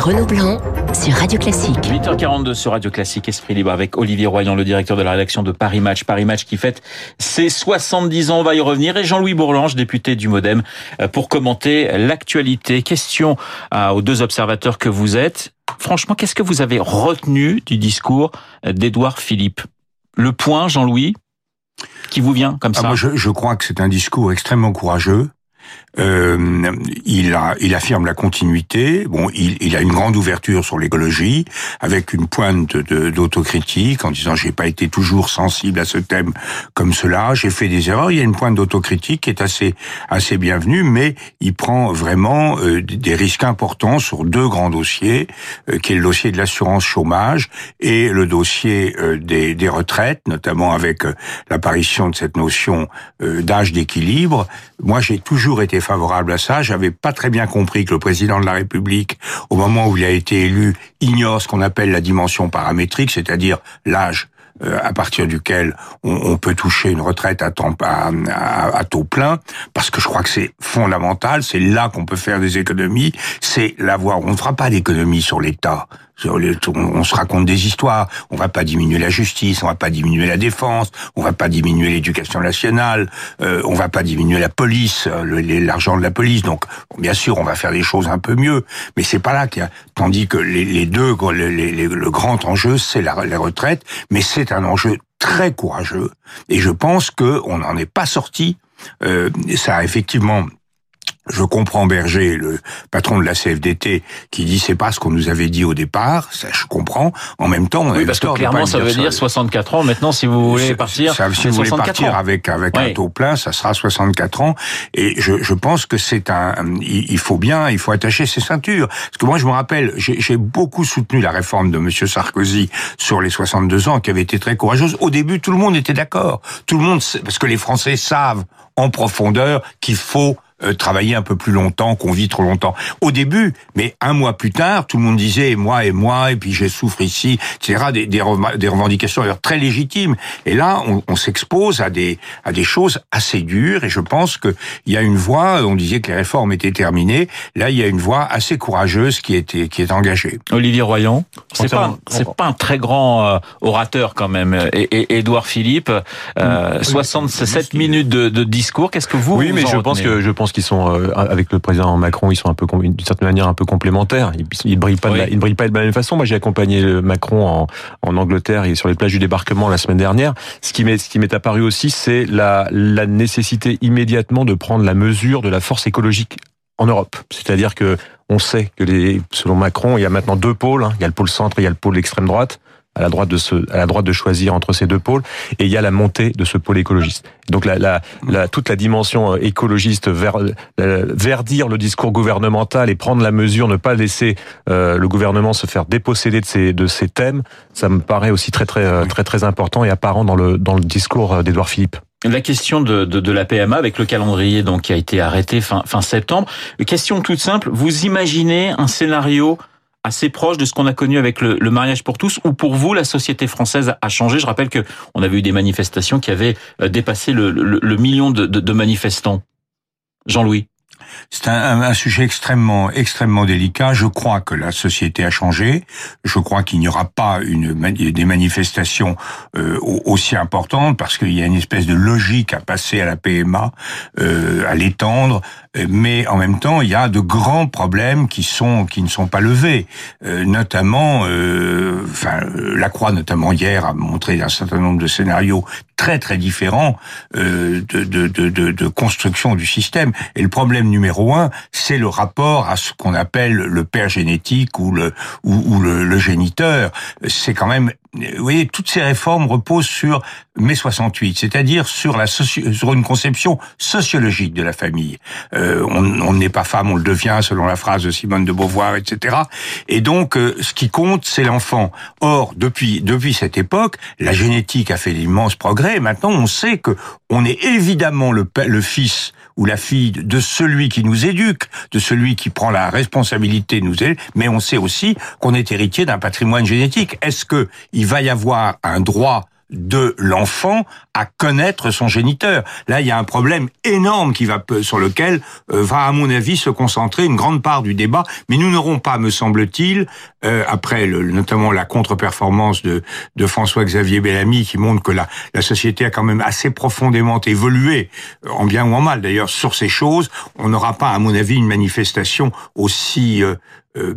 Renaud Blanc sur Radio Classique. 8h42 sur Radio Classique, Esprit Libre avec Olivier Royan, le directeur de la rédaction de Paris Match. Paris Match qui fête ses 70 ans, on va y revenir. Et Jean-Louis Bourlange, député du Modem, euh, pour commenter l'actualité. Question aux deux observateurs que vous êtes. Franchement, qu'est-ce que vous avez retenu du discours d'Édouard Philippe? Le point, Jean-Louis, qui vous vient comme ah, ça? moi, je, je crois que c'est un discours extrêmement courageux euh, il, a, il affirme la continuité. Bon, il, il a une grande ouverture sur l'écologie, avec une pointe d'autocritique en disant j'ai pas été toujours sensible à ce thème comme cela, j'ai fait des erreurs. Il y a une pointe d'autocritique qui est assez assez bienvenue, mais il prend vraiment euh, des risques importants sur deux grands dossiers, euh, qui est le dossier de l'assurance chômage et le dossier des, des, retraites, notamment avec l'apparition de cette notion d'âge d'équilibre. Moi, j'ai toujours été favorable à ça. J'avais pas très bien compris que le président de la République, au moment où il a été élu, ignore ce qu'on appelle la dimension paramétrique, c'est-à-dire l'âge euh, à partir duquel on, peut toucher une retraite à, temps, à, taux plein, parce que je crois que c'est fondamental, c'est là qu'on peut faire des économies, c'est l'avoir. On ne fera pas d'économies sur l'État on se raconte des histoires. On va pas diminuer la justice, on va pas diminuer la défense, on va pas diminuer l'éducation nationale, euh, on va pas diminuer la police, euh, l'argent de la police. Donc, bien sûr, on va faire des choses un peu mieux, mais c'est pas là qu'il y a. Tandis que les, deux, le grand enjeu, c'est la, la retraite, mais c'est un enjeu très courageux. Et je pense que on n'en est pas sorti. Euh, ça a effectivement je comprends Berger, le patron de la CFDT, qui dit c'est pas ce qu'on nous avait dit au départ. Ça, je comprends. En même temps, on oui, parce que clairement, ça veut dire 64 ans. Maintenant, si vous voulez partir, ça, si vous voulez partir avec avec un taux plein, ça sera 64 ans. Et je, je pense que c'est un, il faut bien, il faut attacher ses ceintures. Parce que moi, je me rappelle, j'ai beaucoup soutenu la réforme de Monsieur Sarkozy sur les 62 ans, qui avait été très courageuse. Au début, tout le monde était d'accord. Tout le monde, parce que les Français savent en profondeur qu'il faut euh, travailler un peu plus longtemps, qu'on vit trop longtemps. Au début, mais un mois plus tard, tout le monde disait moi et moi, et puis je souffre ici, etc. Des, des, des revendications très légitimes. Et là, on, on s'expose à des à des choses assez dures. Et je pense que il y a une voie. On disait que les réformes étaient terminées. Là, il y a une voie assez courageuse qui est qui est engagée. Olivier Royan, c'est pas c'est pas un très grand euh, orateur quand même. Et, Édouard Philippe, euh, 67 minutes de, de discours. Qu'est-ce que vous Oui, mais je pense que je pense qu'ils sont euh, avec le président Macron, ils sont un peu d'une certaine manière un peu complémentaires. Ils, ils brillent pas, de la, ils brillent pas de la même façon. Moi, j'ai accompagné Macron en, en Angleterre et sur les plages du débarquement la semaine dernière. Ce qui m'est ce qui m'est apparu aussi, c'est la, la nécessité immédiatement de prendre la mesure de la force écologique en Europe. C'est-à-dire que on sait que les, selon Macron, il y a maintenant deux pôles. Hein. Il y a le pôle centre et il y a le pôle extrême droite à la droite de ce, à la droite de choisir entre ces deux pôles, et il y a la montée de ce pôle écologiste. Donc la, la, la toute la dimension euh, écologiste vers, euh, verdir le discours gouvernemental et prendre la mesure, ne pas laisser euh, le gouvernement se faire déposséder de ces de ces thèmes, ça me paraît aussi très très très très important et apparent dans le dans le discours d'Édouard Philippe. La question de, de, de, la PMA avec le calendrier donc qui a été arrêté fin, fin septembre. Question toute simple, vous imaginez un scénario assez proche de ce qu'on a connu avec le, mariage pour tous, ou pour vous, la société française a changé Je rappelle que on avait eu des manifestations qui avaient euh, dépassé le, million de, manifestants. Jean-Louis c'est un, un, sujet extrêmement, extrêmement délicat. Je crois que la société a changé. Je crois qu'il n'y aura pas une, des manifestations euh, aussi importantes parce qu'il y a une espèce de logique à passer à la PMA, euh, à l'étendre. Mais en même temps, il y a de grands problèmes qui sont qui ne sont pas levés, euh, notamment, euh, enfin, la Croix notamment hier a montré un certain nombre de scénarios très très différents euh, de, de, de, de, construction du système. Et le problème numéro un, c'est le rapport à ce qu'on appelle le père génétique ou le ou, le, le géniteur. C'est quand même vous voyez, toutes ces réformes reposent sur mai 68, c'est-à-dire sur sur une conception sociologique de la famille. Euh, on n'est pas femme, on le devient, selon la phrase de Simone de Beauvoir, etc. Et donc, euh, ce qui compte, c'est l'enfant. Or, depuis depuis cette époque, la génétique a fait d'immenses progrès. Maintenant, on sait que on est évidemment le, le fils ou la fille de celui qui nous éduque, de celui qui prend la responsabilité de nous élever, mais on sait aussi qu'on est héritier d'un patrimoine génétique. Est-ce que il va y avoir un droit de l'enfant à connaître son géniteur. Là, il y a un problème énorme qui va sur lequel euh, va, à mon avis, se concentrer une grande part du débat. Mais nous n'aurons pas, me semble-t-il, euh, après le, notamment la contre-performance de, de François-Xavier Bellamy, qui montre que la, la société a quand même assez profondément évolué, en bien ou en mal d'ailleurs, sur ces choses. On n'aura pas, à mon avis, une manifestation aussi euh, euh,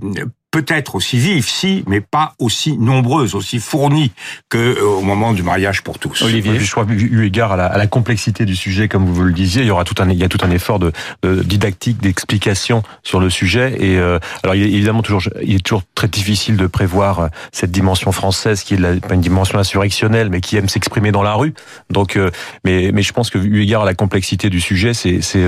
peut-être aussi vive, si, mais pas aussi nombreuse, aussi fournie que euh, au moment du mariage pour tous. Olivier, je crois eu égard à la, à la, complexité du sujet, comme vous le disiez, il y aura tout un, il y a tout un effort de, de didactique, d'explication sur le sujet. Et euh, alors, il est évidemment toujours, il est toujours très difficile de prévoir euh, cette dimension française qui est la, pas une dimension insurrectionnelle, mais qui aime s'exprimer dans la rue. Donc, mais, mais je pense que eu égard à la complexité du sujet, c'est, c'est,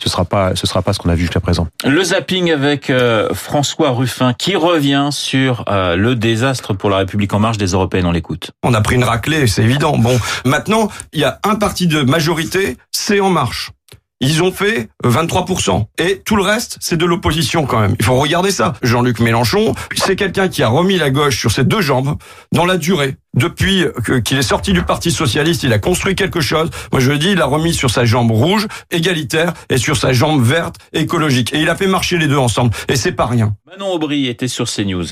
ce sera pas, ce sera pas ce qu'on a vu jusqu'à présent. Le zapping avec François Ruffin. Qui qui revient sur euh, le désastre pour la République en marche des Européennes. On l'écoute. On a pris une raclée, c'est évident. Bon, maintenant, il y a un parti de majorité, c'est En Marche. Ils ont fait 23%. Et tout le reste, c'est de l'opposition quand même. Il faut regarder ça. Jean-Luc Mélenchon, c'est quelqu'un qui a remis la gauche sur ses deux jambes dans la durée. Depuis qu'il est sorti du Parti Socialiste, il a construit quelque chose. Moi, je dis, il a remis sur sa jambe rouge, égalitaire, et sur sa jambe verte, écologique. Et il a fait marcher les deux ensemble. Et c'est pas rien. Manon Aubry était sur CNews.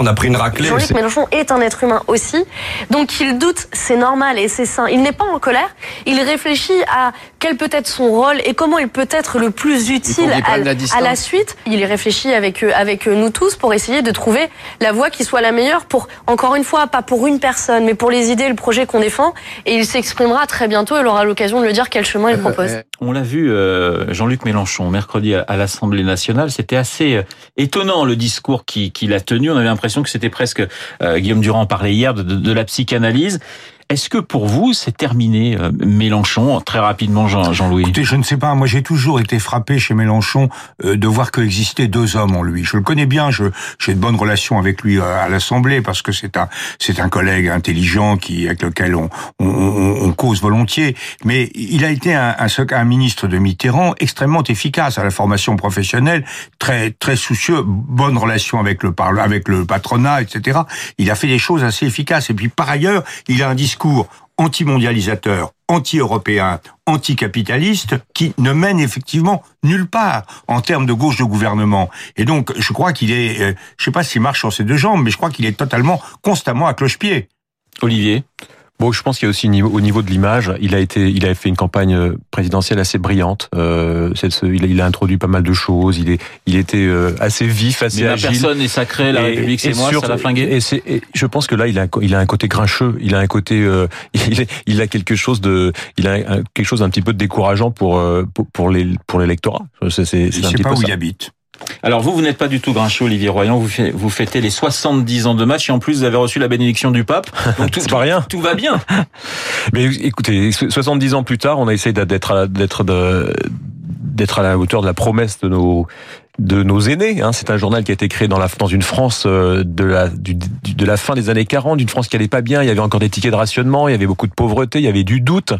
On a pris une raclée. Jean-Luc Mélenchon est un être humain aussi. Donc il doute, c'est normal et c'est sain. Il n'est pas en colère. Il réfléchit à quel peut être son rôle et comment il peut être le plus utile à, la suite. Il y réfléchit avec, euh, avec euh, nous tous pour essayer de trouver la voie qui soit la meilleure pour, encore une fois, pas pour une personne, mais pour les idées, le projet qu'on défend. Et il s'exprimera très bientôt. Il aura l'occasion de le dire quel chemin il euh, propose. On l'a vu, Jean-Luc Mélenchon, mercredi à l'Assemblée nationale. C'était assez étonnant le discours qu'il a tenu. On avait l'impression que c'était presque, euh, Guillaume Durand parlait hier de, de la psychanalyse. Est-ce que pour vous, c'est terminé, euh, Mélenchon, très rapidement, Jean-Louis Écoutez, je ne sais pas. Moi, j'ai toujours été frappé chez Mélenchon euh, de voir coexister deux hommes en lui. Je le connais bien. Je j'ai de bonnes relations avec lui euh, à l'Assemblée parce que c'est un c'est un collègue intelligent qui avec lequel on, on, on, cause volontiers. Mais il a été un, un, un, ministre de Mitterrand extrêmement efficace à la formation professionnelle, très très soucieux, bonne relation avec le avec le patronat, etc. Il a fait des choses assez efficaces. Et puis par ailleurs, il a un discours discours anti-mondialisateur, anti-européen, anticapitaliste qui ne mène effectivement nulle part en termes de gauche de gouvernement. Et donc, je crois qu'il est, euh, je sais pas s'il marche sur ses deux jambes, mais je crois qu'il est totalement, constamment à cloche-pied. Olivier? Bon, je pense qu'il y a aussi au niveau de l'image, il a été, il a fait une campagne euh, présidentielle assez brillante. Euh, il, a, il, a, introduit pas mal de choses. Il est, il était euh, assez vif, assez Mais agile. personne n'est sacré. La République, c'est moi. ça l'a flingué. Et, et, je pense que là, il a, il a un côté grincheux. Il a un côté, euh, il, il, a quelque chose de, il a quelque chose d'un petit peu décourageant pour, pour, pour les, pour l'électorat. C'est, c'est, je sais pas où il habite. Alors vous, vous n'êtes pas du tout grincheux, Olivier Royan. Vous, vous fêtez les 70 ans de match et en plus vous avez reçu la bénédiction du pape. Donc tout, pas rien. Tout va bien. Mais écoutez, 70 ans plus tard, on a essayé d'être d'être d'être à la hauteur de la promesse de nos de nos aînés. Hein. C'est un journal qui a été créé dans, la, dans une France euh, de la, du, de la fin des années 40, d'une France qui allait pas bien. Il y avait encore des tickets de rationnement, il y avait beaucoup de pauvreté, il y avait du doute.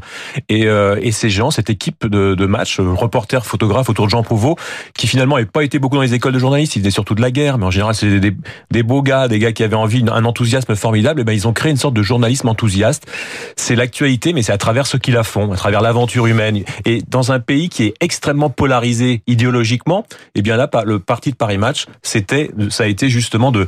Et, euh, et ces gens, cette équipe de, de match, euh, reporters, photographes autour de Jean Prouveau, qui finalement n'avaient pas été beaucoup dans les écoles de journalistes, ils étaient surtout de la guerre, mais en général c'était des, des, beaux gars, des gars qui avaient envie, un enthousiasme formidable. Et ben ils ont créé une sorte de journalisme enthousiaste. C'est l'actualité, mais c'est à travers ce qu'ils la font, à travers l'aventure humaine. Et dans un pays qui est extrêmement polarisé idéologiquement, et eh bien là le parti de Paris Match, c'était, ça a été justement de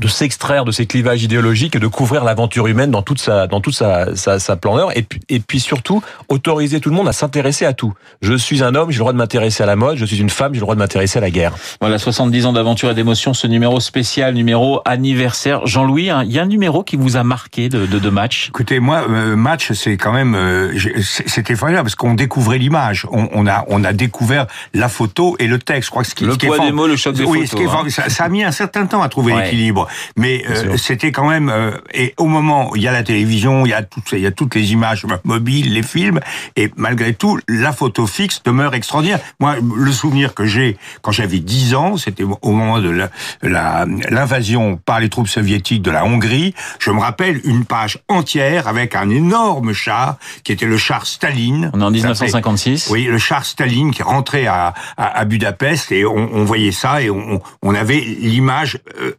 de s'extraire de ces clivages idéologiques et de couvrir l'aventure humaine dans toute sa dans toute sa, sa, sa planeur et puis, et puis surtout autoriser tout le monde à s'intéresser à tout. Je suis un homme, j'ai le droit de m'intéresser à la mode, je suis une femme, j'ai le droit de m'intéresser à la guerre. Voilà, 70 ans d'aventure et d'émotion, ce numéro spécial, numéro anniversaire. Jean-Louis, hein, il y a un numéro qui vous a marqué de, de, de match? Écoutez, moi, euh, match, c'est quand même, euh, c'était formidable parce qu'on découvrait l'image. On, on, a on a découvert la photo et le texte. Je crois que ce qui, le ce poids des mots, le choc des oui, photos. Ce qui est, hein. ça, ça, a mis un certain temps à trouver l'équilibre. Mais euh, c'était quand même euh, et au moment il y a la télévision, il y a toutes il y a toutes les images mobiles, les films et malgré tout la photo fixe demeure extraordinaire. Moi le souvenir que j'ai quand j'avais 10 ans, c'était au moment de l'invasion la, par les troupes soviétiques de la Hongrie, je me rappelle une page entière avec un énorme char qui était le char Staline. On est en 1956. Oui, le char Staline qui rentrait à, à, à Budapest et on, on, voyait ça et on, on avait l'image euh,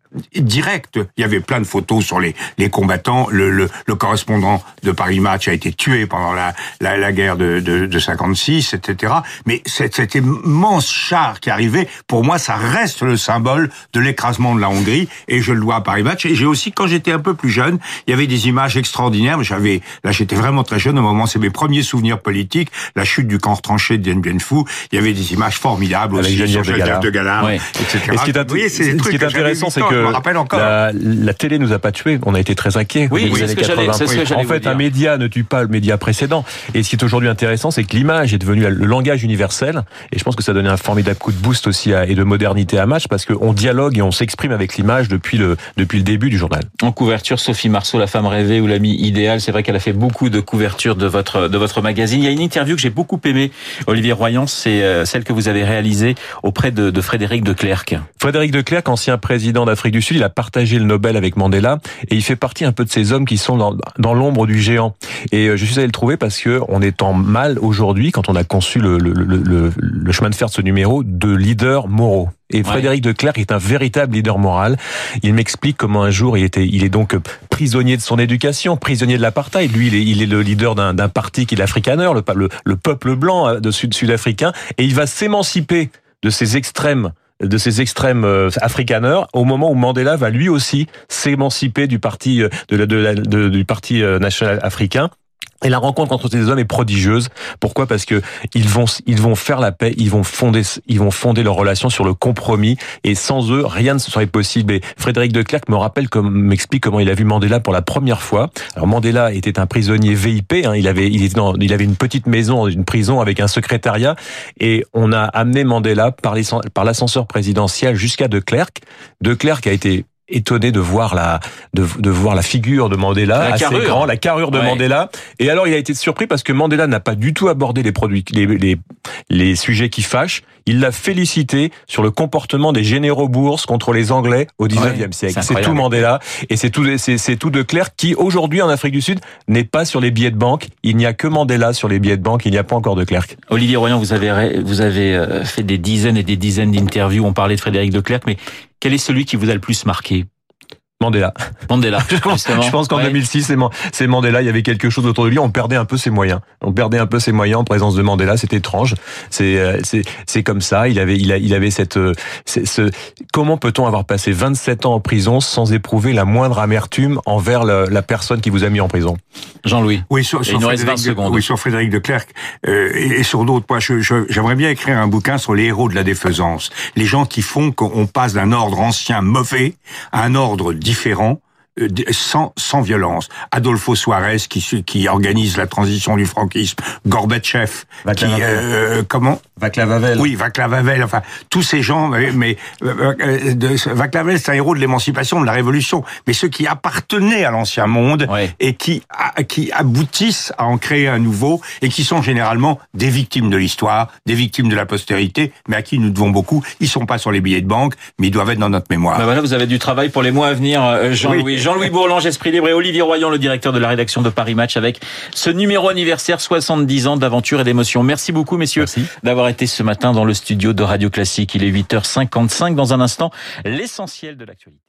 direct. Il y avait plein de photos sur les, les combattants. Le, le, le correspondant de Paris Match a été tué pendant la, la, la guerre de, de, de 56, etc. Mais cet, cet immense char qui arrivait, pour moi, ça reste le symbole de l'écrasement de la Hongrie et je le dois à Paris Match. Et j'ai aussi, quand j'étais un peu plus jeune, il y avait des images extraordinaires. J'avais, là, j'étais vraiment très jeune au moment, c'est mes premiers souvenirs politiques, la chute du camp tranché de Dien Bien Phu. Il y avait des images formidables aussi sur Geneviève de Galard, etc. Et ce qui est, ce qui est intéressant, c'est que la, la, télé nous a pas tués. On a été très inquiets. Oui, oui, ce En fait, un média ne tue pas le média précédent. Et ce qui est aujourd'hui intéressant, c'est que l'image est devenue le langage universel. Et je pense que ça a donné un formidable coup de boost aussi à, et de modernité à Match parce qu'on dialogue et on s'exprime avec l'image depuis le, depuis le début du journal. En couverture, Sophie Marceau, la femme rêvée ou l'ami idéal. C'est vrai qu'elle a fait beaucoup de couvertures de votre, de votre magazine. Il y a une interview que j'ai beaucoup aimée, Olivier Royan, c'est euh, celle que vous avez réalisée auprès de, de Frédéric de Klerk. Frédéric de Klerk, ancien président d'Afrique du Sud, il a partagé le Nobel avec Mandela et il fait partie un peu de ces hommes qui sont dans, dans l'ombre du géant. Et euh, je suis allé le trouver parce que on est en mal aujourd'hui, quand on a conçu le, le, le, le chemin de fer de ce numéro, de leaders moraux. Et Frédéric de Klerk est un véritable leader moral. Il m'explique comment un jour il était, il est donc prisonnier de son éducation, prisonnier de l'apartheid. Lui, il est, il est le leader d'un parti qui est l'Afrikaner, le, le, le peuple blanc euh, de sud sud-africain, et il va s'émanciper de ces extrêmes de ces extrêmes euh, africaneurs au moment où Mandela va lui aussi s'émanciper du parti euh, du parti national africain et la rencontre entre ces hommes est prodigieuse. Pourquoi? Parce que ils vont ils vont faire la paix, ils vont fonder ils vont fonder leur relation sur le compromis et sans eux rien ne serait possible. Et Frédéric de Klerk me rappelle comme m'explique comment il a vu Mandela pour la première fois. Alors Mandela était un prisonnier VIP, hein, il avait il était dans, il avait une petite maison une prison avec un secrétariat et on a amené Mandela par l'ascenseur présidentiel jusqu'à de Klerk. De Klerk a été étonné de voir la de, de voir la figure de Mandela la assez carrure. grand, la carrure de Mandela. Et alors il a été surpris parce que Mandela n'a pas du tout abordé les produits les les, les sujets qui fâchent. Il l'a félicité sur le comportement des généraux bourses contre les Anglais au 19e ouais, siècle. C'est tout Mandela et c'est tout c'est tout de clair qui aujourd'hui en Afrique du Sud n'est pas sur les billets de banque. Il n'y a que Mandela sur les billets de banque. Il n'y a pas encore de Klerk. Olivier Royan, vous avez vous avez euh, fait des dizaines et des dizaines d'interviews. On parlait de Frédéric de Klerk, mais quel est celui qui vous a le plus marqué? Mandela. Mandela. je pense, je pense qu'en ouais. 2006, c'est Mandela. Il y avait quelque chose autour de lui. On perdait un peu ses moyens. On perdait un peu ses moyens en présence de Mandela. C'est étrange. C'est c'est c'est comme ça. Il avait il, a, il avait cette ce comment peut-on avoir passé 27 ans en prison sans éprouver la moindre amertume envers la, la personne qui vous a mis en prison? Jean-Louis. Oui, sur, sur, Frédéric de, oui, sur Frédéric de Klerk euh, et, et, sur d'autres. Moi, j'aimerais je, je, bien écrire un bouquin sur les héros de la défaisance. Les gens qui font qu'on passe d'un ordre ancien mauvais à un ordre différent sans, sans violence. Adolfo Suarez qui, qui organise la transition du franquisme, Gorbatchev, qui euh, comment Vaclav Havel. Oui, Vaclav Havel. Enfin, tous ces gens. Mais, mais euh, de, Vaclav Havel, c'est un héros de l'émancipation, de la révolution. Mais ceux qui appartenaient à l'ancien monde ouais. et qui a, qui aboutissent à en créer un nouveau et qui sont généralement des victimes de l'histoire, des victimes de la postérité, mais à qui nous devons beaucoup. Ils sont pas sur les billets de banque, mais ils doivent être dans notre mémoire. Ben voilà, vous avez du travail pour les mois à venir, Jean-Louis. Oui. Jean-Louis Bourlange, Esprit Libre et Olivier Royan, le directeur de la rédaction de Paris Match avec ce numéro anniversaire 70 ans d'aventure et d'émotion. Merci beaucoup, messieurs, d'avoir été ce matin dans le studio de Radio Classique. Il est 8h55. Dans un instant, l'essentiel de l'actualité.